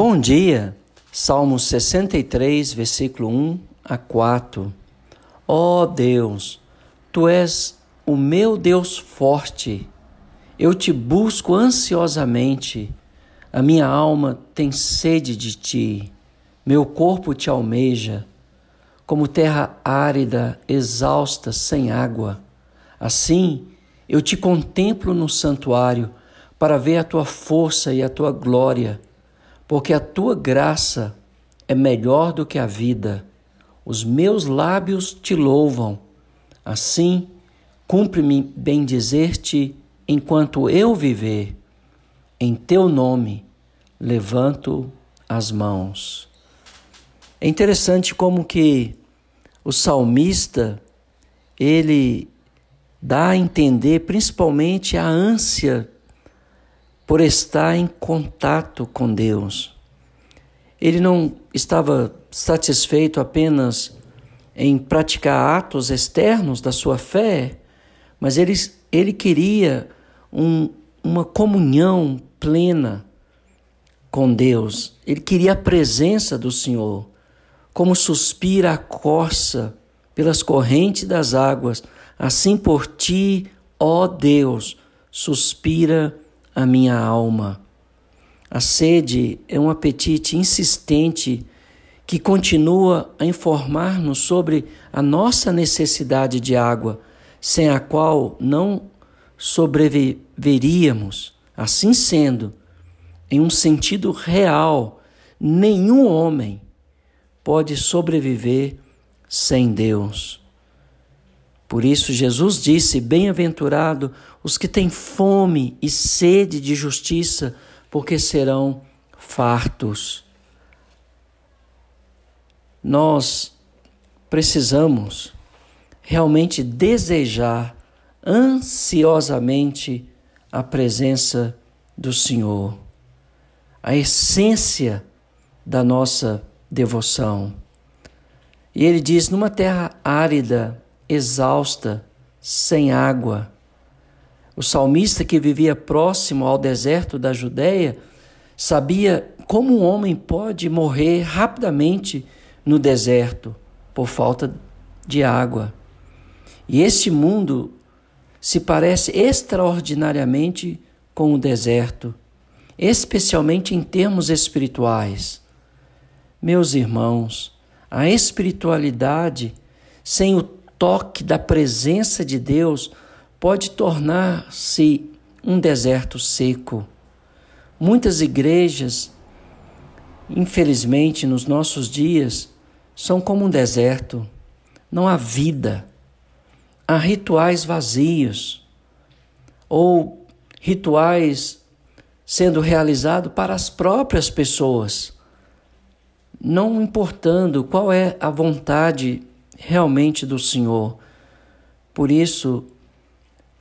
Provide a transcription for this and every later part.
Bom dia, Salmo 63, versículo 1 a 4. Ó oh Deus, tu és o meu Deus forte, eu te busco ansiosamente, a minha alma tem sede de ti, meu corpo te almeja, como terra árida, exausta, sem água. Assim, eu te contemplo no santuário para ver a tua força e a tua glória porque a tua graça é melhor do que a vida. Os meus lábios te louvam. Assim, cumpre-me bendizer-te enquanto eu viver. Em teu nome levanto as mãos. É interessante como que o salmista ele dá a entender principalmente a ânsia por estar em contato com Deus. Ele não estava satisfeito apenas em praticar atos externos da sua fé, mas ele, ele queria um, uma comunhão plena com Deus. Ele queria a presença do Senhor, como suspira a corça pelas correntes das águas, assim por ti, ó Deus, suspira a minha alma. A sede é um apetite insistente que continua a informar-nos sobre a nossa necessidade de água, sem a qual não sobreviveríamos. Assim sendo, em um sentido real, nenhum homem pode sobreviver sem Deus. Por isso, Jesus disse: Bem-aventurado os que têm fome e sede de justiça, porque serão fartos. Nós precisamos realmente desejar ansiosamente a presença do Senhor, a essência da nossa devoção. E ele diz: numa terra árida, exausta, sem água. O salmista que vivia próximo ao deserto da Judéia sabia como um homem pode morrer rapidamente no deserto por falta de água. E este mundo se parece extraordinariamente com o deserto, especialmente em termos espirituais. Meus irmãos, a espiritualidade sem o toque da presença de Deus pode tornar-se um deserto seco. Muitas igrejas, infelizmente, nos nossos dias, são como um deserto. Não há vida. Há rituais vazios ou rituais sendo realizados para as próprias pessoas, não importando qual é a vontade realmente do Senhor. Por isso,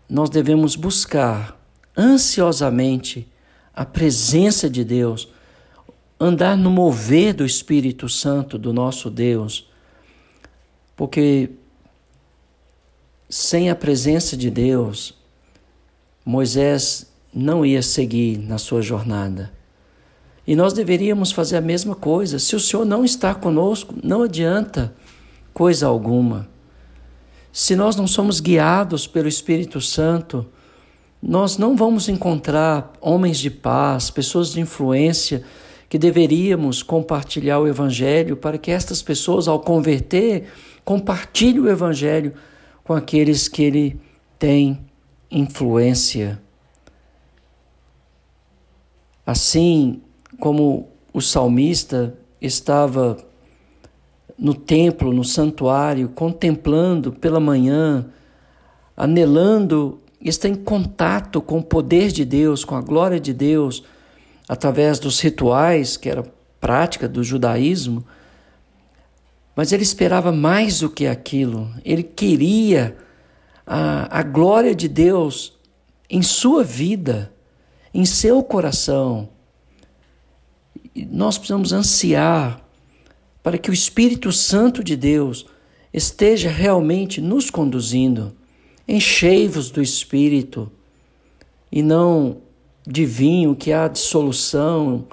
nós devemos buscar ansiosamente a presença de Deus, andar no mover do Espírito Santo do nosso Deus, porque sem a presença de Deus, Moisés não ia seguir na sua jornada. E nós deveríamos fazer a mesma coisa. Se o Senhor não está conosco, não adianta coisa alguma. Se nós não somos guiados pelo Espírito Santo, nós não vamos encontrar homens de paz, pessoas de influência que deveríamos compartilhar o Evangelho para que estas pessoas, ao converter, compartilhem o Evangelho com aqueles que ele tem influência. Assim como o salmista estava no templo, no santuário, contemplando pela manhã, anelando estar em contato com o poder de Deus, com a glória de Deus, através dos rituais, que era prática do judaísmo. Mas ele esperava mais do que aquilo, ele queria a, a glória de Deus em sua vida, em seu coração. E nós precisamos ansiar para que o Espírito Santo de Deus esteja realmente nos conduzindo. Enchei-vos do Espírito e não de vinho que há dissolução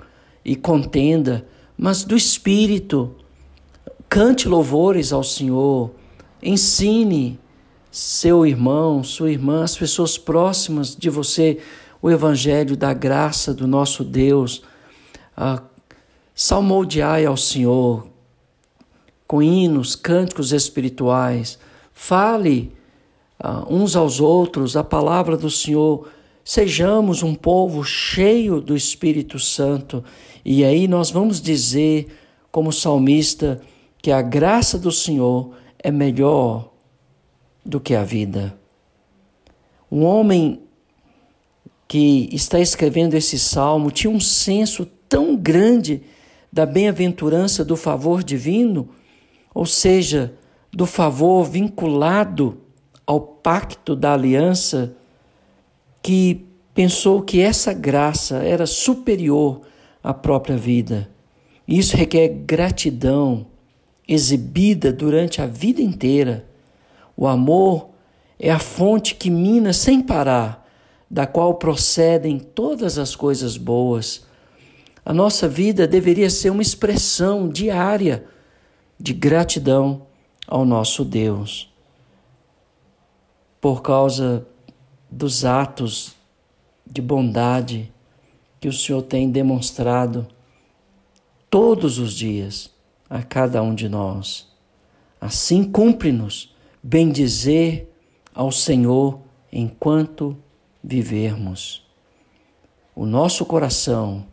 e contenda, mas do espírito. Cante louvores ao Senhor, ensine seu irmão, sua irmã, as pessoas próximas de você, o evangelho da graça do nosso Deus. Ah, salmodiai ao Senhor com hinos, cânticos espirituais. Fale uh, uns aos outros a palavra do Senhor. Sejamos um povo cheio do Espírito Santo. E aí nós vamos dizer, como salmista, que a graça do Senhor é melhor do que a vida. Um homem que está escrevendo esse salmo tinha um senso tão grande da bem-aventurança do favor divino, ou seja, do favor vinculado ao pacto da aliança, que pensou que essa graça era superior à própria vida. Isso requer gratidão exibida durante a vida inteira. O amor é a fonte que mina sem parar, da qual procedem todas as coisas boas. A nossa vida deveria ser uma expressão diária de gratidão ao nosso Deus. Por causa dos atos de bondade que o Senhor tem demonstrado todos os dias a cada um de nós. Assim, cumpre-nos bendizer ao Senhor enquanto vivermos. O nosso coração,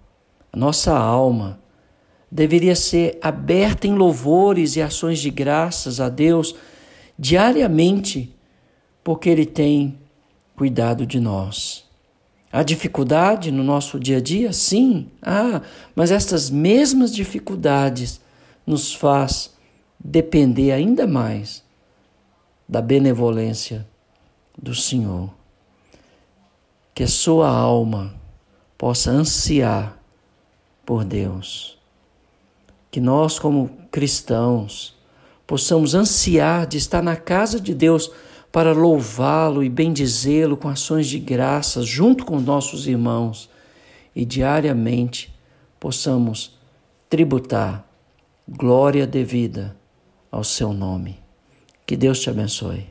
a nossa alma, deveria ser aberta em louvores e ações de graças a Deus diariamente, porque Ele tem cuidado de nós. Há dificuldade no nosso dia a dia? Sim, ah, mas estas mesmas dificuldades nos faz depender ainda mais da benevolência do Senhor. Que a sua alma possa ansiar por Deus que nós, como cristãos, possamos ansiar de estar na casa de Deus para louvá-lo e bendizê-lo com ações de graças junto com nossos irmãos e diariamente possamos tributar glória devida ao seu nome. Que Deus te abençoe.